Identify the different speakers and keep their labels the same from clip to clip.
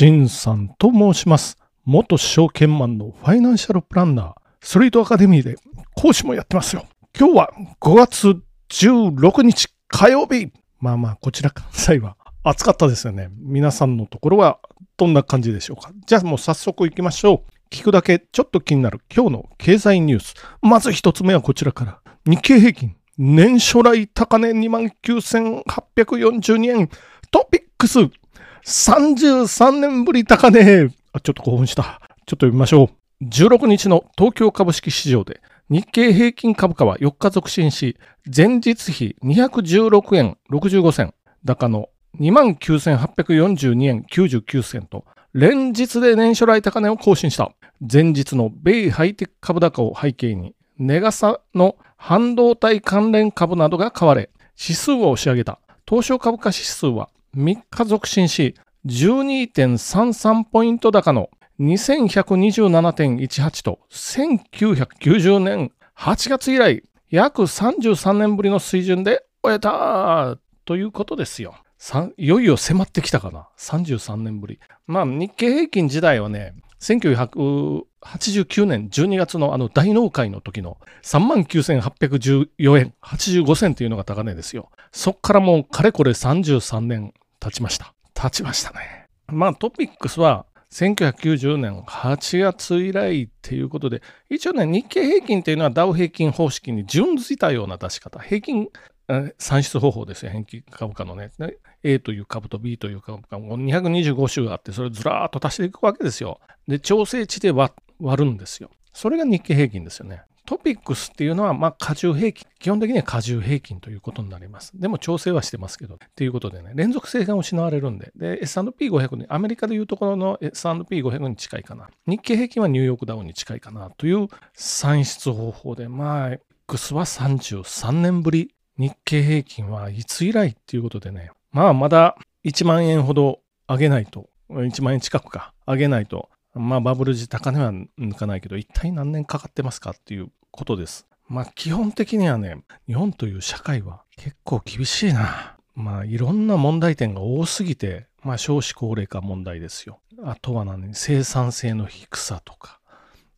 Speaker 1: シンさんと申します。元証券マンのファイナンシャルプランナー、ストリートアカデミーで講師もやってますよ。今日は5月16日火曜日。まあまあ、こちら関西は暑かったですよね。皆さんのところはどんな感じでしょうか？じゃあもう早速行きましょう。聞くだけちょっと気になる今日の経済ニュース。まず一つ目はこちらから。日経平均年初来高値29,842円。トピックス33年ぶり高値。あ、ちょっと興奮した。ちょっと読みましょう。16日の東京株式市場で日経平均株価は4日続伸し、前日比216円65銭高の29,842円99銭と、連日で年初来高値を更新した。前日の米ハイテク株高を背景に、値傘の半導体関連株などが買われ、指数を押し上げた。東証株価指数は3日続伸し、12.33ポイント高の2127.18と1990年8月以来約33年ぶりの水準で終えたということですよ。いよいよ迫ってきたかな？33年ぶり。まあ日経平均時代はね、1989年12月のあの大納会の時の39,814円85銭というのが高値ですよ。そっからもうかれこれ33年経ちました。経ちましたね。まあトピックスは1990年8月以来っていうことで、一応ね、日経平均っていうのはダウ平均方式に準ずいたような出し方、平均算出方法ですよ、平均株価のね。A という株と B という株価、225種があって、それをずらーっと足していくわけですよ。で、調整値で割るんですよ。それが日経平均ですよね。トピックスっていうのは、まあ、過重平均。基本的には過重平均ということになります。でも調整はしてますけど、っていうことでね、連続性が失われるんで、で、S&P500 に、アメリカでいうところの S&P500 に近いかな。日経平均はニューヨークダウンに近いかなという算出方法で、まあ、X は33年ぶり。日経平均はいつ以来っていうことでね、まあ、まだ1万円ほど上げないと、1万円近くか、上げないと、まあ、バブル時高値は抜かないけど、一体何年かかってますかっていうことです。まあ基本的にはね、日本という社会は結構厳しいな。まあいろんな問題点が多すぎて、まあ少子高齢化問題ですよ。あとは何、生産性の低さとか、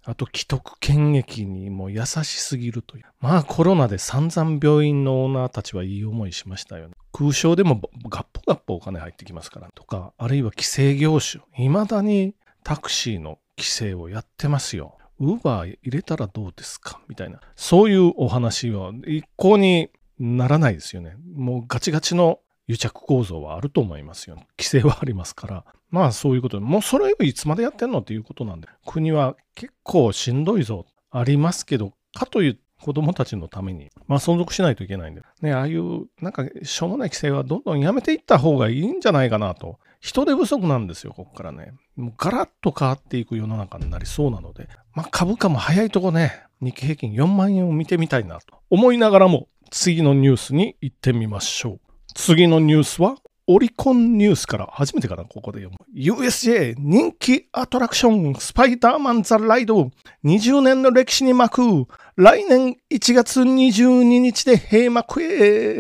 Speaker 1: あと既得権益にも優しすぎるという。まあコロナで散々病院のオーナーたちはいい思いしましたよね。空床でもガッポガッポお金入ってきますからとか、あるいは規制業種。未だにタクシーの規制をやってますよ。ウーバー入れたらどうですか？みたいな。そういうお話は一向にならないですよね。もうガチガチの癒着構造はあると思いますよ。規制はありますから。まあそういうことで、もうそれをいつまでやってんのっていうことなんで、国は結構しんどいぞ、ありますけど、かという子供たちのために、まあ存続しないといけないんで、ね、ああいう、なんかしょうもない規制はどんどんやめていった方がいいんじゃないかなと。人手不足なんですよ、ここからね。もうガラッと変わっていく世の中になりそうなので、まあ株価も早いとこね、日経平均4万円を見てみたいなと思いながらも、次のニュースに行ってみましょう。次のニュースはオリコンニュースから初めてかな、ここで読む。USJ 人気アトラクションスパイダーマンザライド20年の歴史に幕来年1月22日で閉幕へ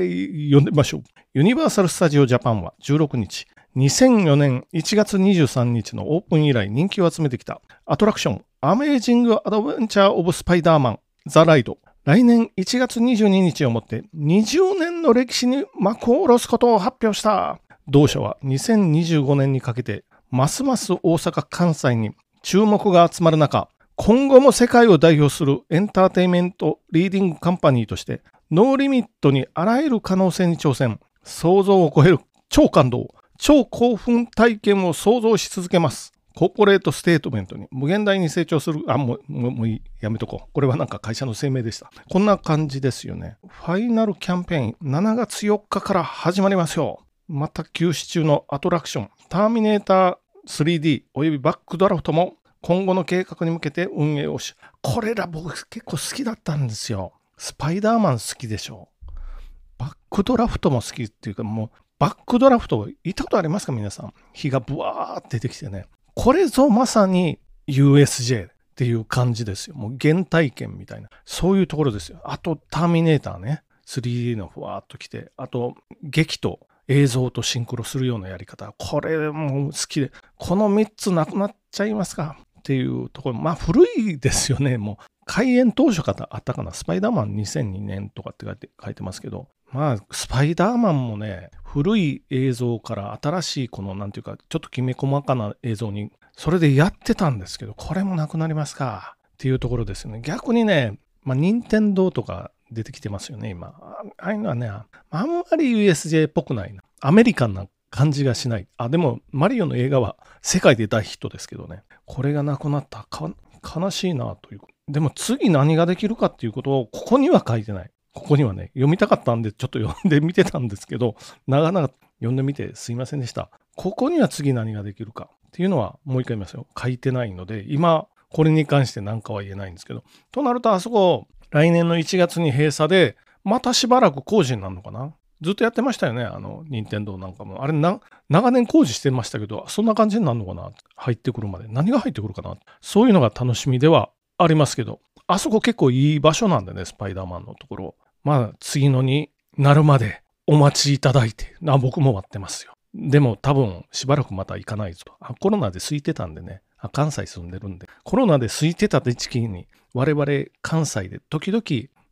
Speaker 1: 読んでみましょう。ユニバーサル・スタジオ・ジャパンは16日、2004年1月23日のオープン以来人気を集めてきたアトラクションアメージング・アドベンチャー・オブ・スパイダーマンザ・ライド来年1月22日をもって20年の歴史に幕を下ろすことを発表した。同社は2025年にかけてますます大阪・関西に注目が集まる中、今後も世界を代表するエンターテイメントリーディングカンパニーとしてノーリミットにあらゆる可能性に挑戦、想像を超える超感動、超興奮体験を創造し続けます。コーポレートステートメントに無限大に成長する、あ、もう、もういい、やめとこう。これはなんか会社の声明でした。こんな感じですよね。ファイナルキャンペーン7月4日から始まりますよ。また休止中のアトラクション、ターミネーター 3D およびバックドラフトも今後の計画に向けて運営をし、これら僕結構好きだったんですよ。スパイダーマン好きでしょ。バックドラフトも好きっていうかもうバックドラフト行ったことありますか皆さん？火がブワーって出てきてね。これぞまさに USJ っていう感じですよ。もう原体験みたいな。そういうところですよ。あと、ターミネーターね。3D のふわーっと来て、あと、劇と映像とシンクロするようなやり方。これも好きで、この3つなくなっちゃいますか？っていうところ、まあ古いですよね、もう。開演当初からあったかな、スパイダーマン2002年とかって書いてますけど、まあ、スパイダーマンもね、古い映像から新しいこの、なんていうか、ちょっときめ細かな映像に、それでやってたんですけど、これもなくなりますかっていうところですよね。逆にね、まあ、任天堂とか出てきてますよね、今。ああいうのはね、あんまり USJ っぽくないな。アメリカンな感じがしない。あ、でも、マリオの映画は世界で大ヒットですけどね。これがなくなった悲しいなという。でも次何ができるかっていうことをここには書いてない。ここにはね、読みたかったんで、ちょっと読んでみてたんですけど、長々読んでみてすいませんでした。ここには次何ができるかっていうのは、もう一回言いますよ。書いてないので、今、これに関して何かは言えないんですけど、となると、あそこ、来年の1月に閉鎖で、またしばらく工事になるのかなずっとやってましたよね、あの、任天堂なんかも。あれな、長年工事してましたけど、そんな感じになるのかな入ってくるまで。何が入ってくるかなそういうのが楽しみではありますけど、あそこ結構いい場所なんでね、スパイダーマンのところ。まあ、次のになるまでお待ちいただいて、あ僕も待ってますよ。でも多分しばらくまた行かないぞと。あコロナで空いてたんでねあ、関西住んでるんで、コロナで空いてた時期に、我々関西で時々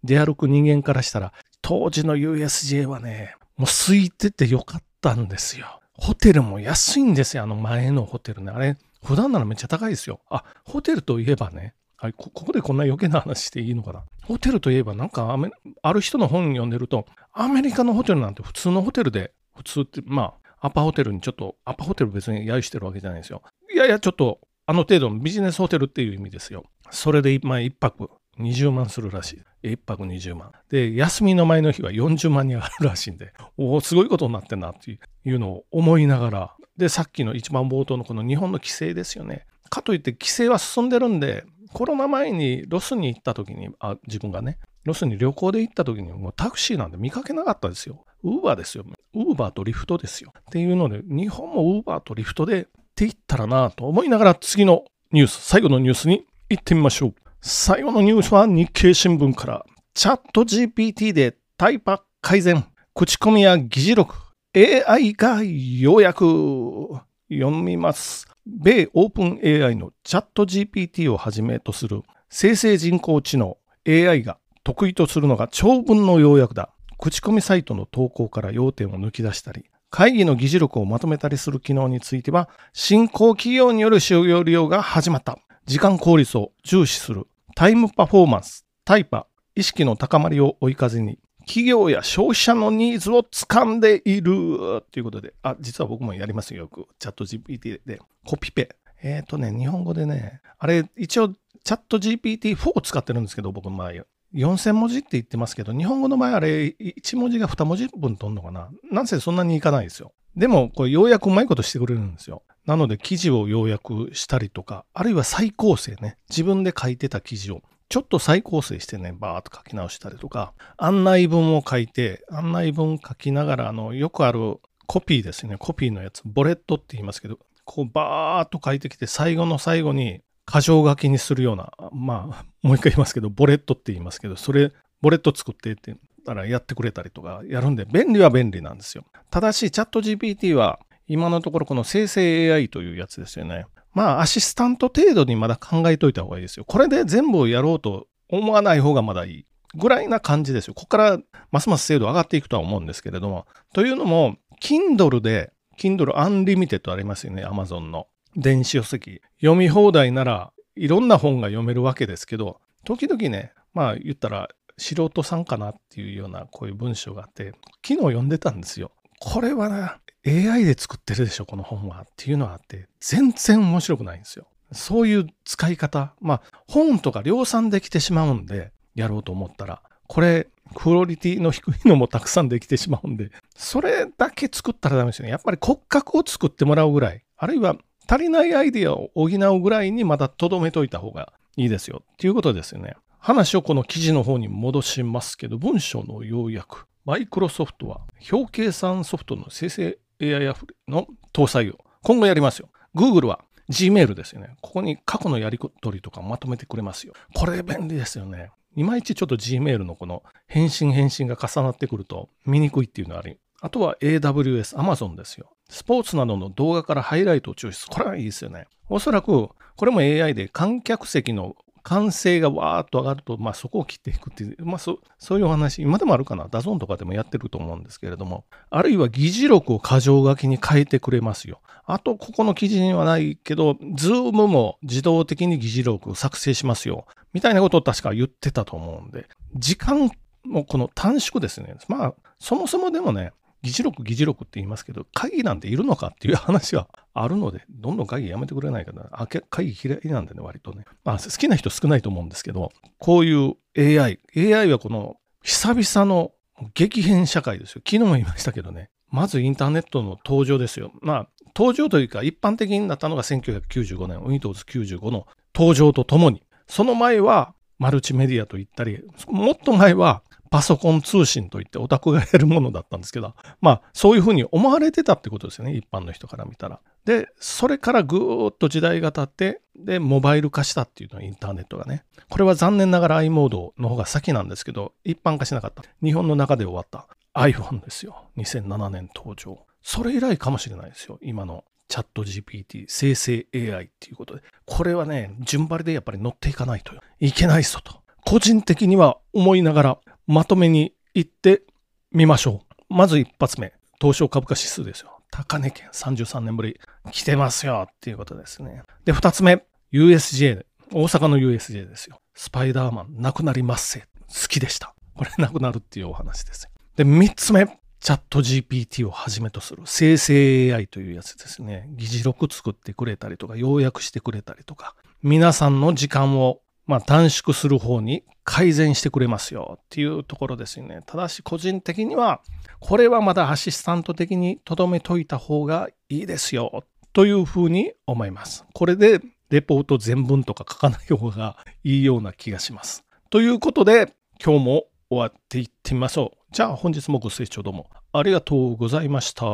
Speaker 1: 出歩く人間からしたら、当時の USJ はね、もう空いててよかったんですよ。ホテルも安いんですよ、あの前のホテルね。あれ、普段ならめっちゃ高いですよ。あ、ホテルといえばね、はい、ここでこんな余計な話していいのかな？ホテルといえばなんかある人の本読んでると、アメリカのホテルなんて普通のホテルで、普通って、まあ、アパホテルにちょっと、アパホテル別に揶揄してるわけじゃないですよ。いやいや、ちょっと、あの程度のビジネスホテルっていう意味ですよ。それで、まあ、1泊20万するらしい。1泊20万。で、休みの前の日は40万に上がるらしいんで、おお、すごいことになってんなっていうのを思いながら、で、さっきの一番冒頭のこの日本の規制ですよね。かといって規制は進んでるんで、コロナ前にロスに行った時に、あ、自分がね、ロスに旅行で行った時にもうタクシーなんて見かけなかったですよ。 Uber ですよ。ウーバーとリフトですよ。っていうので、日本もウーバーとリフトでって言ったらなと思いながら次のニュース、最後のニュースに行ってみましょう。最後のニュースは日経新聞から、チャット GPT でタイパ改善、口コミや議事録、AI がようやく読みます。米オープン AI のチャット GPT をはじめとする生成人工知能 AI が得意とするのが長文の要約だ。口コミサイトの投稿から要点を抜き出したり、会議の議事録をまとめたりする機能については、新興企業による使用利用が始まった。時間効率を重視するタイムパフォーマンス、タイパ、意識の高まりを追い風に、企業や消費者のニーズを掴んでいるということで、あ、実は僕もやりますよ、よく。チャット GPT で。コピペ。えっ、ー、とね、日本語でね、あれ、一応、チャット GPT4 を使ってるんですけど、僕の場合。4000文字って言ってますけど、日本語の場合あれ、1文字が2文字分取んのかななんせそんなにいかないですよ。でも、これ、ようやくうまいことしてくれるんですよ。なので、記事を要約したりとか、あるいは再構成ね。自分で書いてた記事を、ちょっと再構成してね、バーっと書き直したりとか、案内文を書いて、案内文書きながら、あの、よくあるコピーですね。コピーのやつ、ボレットって言いますけど、こうバーっと書いてきて、最後の最後に箇条書きにするような、まあ、もう一回言いますけど、ボレットって言いますけど、それ、ボレット作ってって言ったらやってくれたりとかやるんで、便利は便利なんですよ。ただし、チャット GPT は、今のところこの生成 AI というやつですよね。まあ、アシスタント程度にまだ考えといた方がいいですよ。これで全部をやろうと思わない方がまだいい。ぐらいな感じですよ。ここからますます精度上がっていくとは思うんですけれども。というのも、Kindle で Kindle Unlimited ありますよね、Amazon の。電子書籍。読み放題ならいろんな本が読めるわけですけど、時々ね、まあ言ったら素人さんかなっていうようなこういう文章があって、昨日読んでたんですよ。これはな、AI で作ってるでしょ、この本はっていうのがあって、全然面白くないんですよ。そういう使い方。まあ、本とか量産できてしまうんで、やろうと思ったら、これ、クオリティの低いのもたくさんできてしまうんで、それだけ作ったらダメですよね。やっぱり骨格を作ってもらうぐらい、あるいは足りないアイディアを補うぐらいにまた留めといた方がいいですよ。っていうことですよね。話をこの記事の方に戻しますけど、文章の要約。マイクロソフトは表計算ソフトの生成 AI アフレの搭載を今後やりますよ。Google は Gmail ですよね。ここに過去のやり取りとかまとめてくれますよ。これ便利ですよね。いまいちちょっと Gmail のこの返信返信が重なってくると見にくいっていうのはあとは AWS、Amazon ですよ。スポーツなどの動画からハイライトを抽出。これはいいですよね。おそらく、これも AI で観客席の歓声がわーっと上がると、まあ、そこを切っていくっていう、まあそ、そういうお話、今でもあるかな、 DAZN とかでもやってると思うんですけれども、あるいは議事録を箇条書きに変えてくれますよ。あと、ここの記事にはないけど、ズームも自動的に議事録を作成しますよ。みたいなことを確か言ってたと思うんで、時間もこの短縮ですね。まあ、そもそもでもね、議事録、議事録って言いますけど、会議なんているのかっていう話はあるので、どんどん会議やめてくれないかな。あ会議嫌いなんでね、割とね。まあ、好きな人少ないと思うんですけど、こういう AI、AI はこの久々の激変社会ですよ。昨日も言いましたけどね。まずインターネットの登場ですよ。まあ、登場というか一般的になったのが1995年、Windows 95の登場とともに、その前はマルチメディアと言ったり、もっと前はパソコン通信といってオタクがやるものだったんですけど、まあそういうふうに思われてたってことですよね、一般の人から見たら。で、それからぐーっと時代が経って、で、モバイル化したっていうのはインターネットがね。これは残念ながら i モードの方が先なんですけど、一般化しなかった。日本の中で終わった iPhone ですよ。2007年登場。それ以来かもしれないですよ、今のチャット GPT、生成 AI っていうことで。これはね、順張りでやっぱり乗っていかないといけないぞと。個人的には思いながらまとめに行ってみましょう。まず一発目、東証株価指数ですよ。高値圏33年ぶり来てますよっていうことですね。で、二つ目、USJ、大阪の USJ ですよ。スパイダーマン、亡くなりますせ。好きでした。これ亡くなるっていうお話です。で、三つ目、チャット GPT をはじめとする生成 AI というやつですね。議事録作ってくれたりとか、要約してくれたりとか、皆さんの時間をまあ、短縮する方に改善してくれますよっていうところですよね。ただし個人的にはこれはまだアシスタント的に留めといた方がいいですよというふうに思います。これでレポート全文とか書かない方がいいような気がします。ということで今日も終わっていってみましょう。じゃあ本日もご清聴どうもありがとうございました。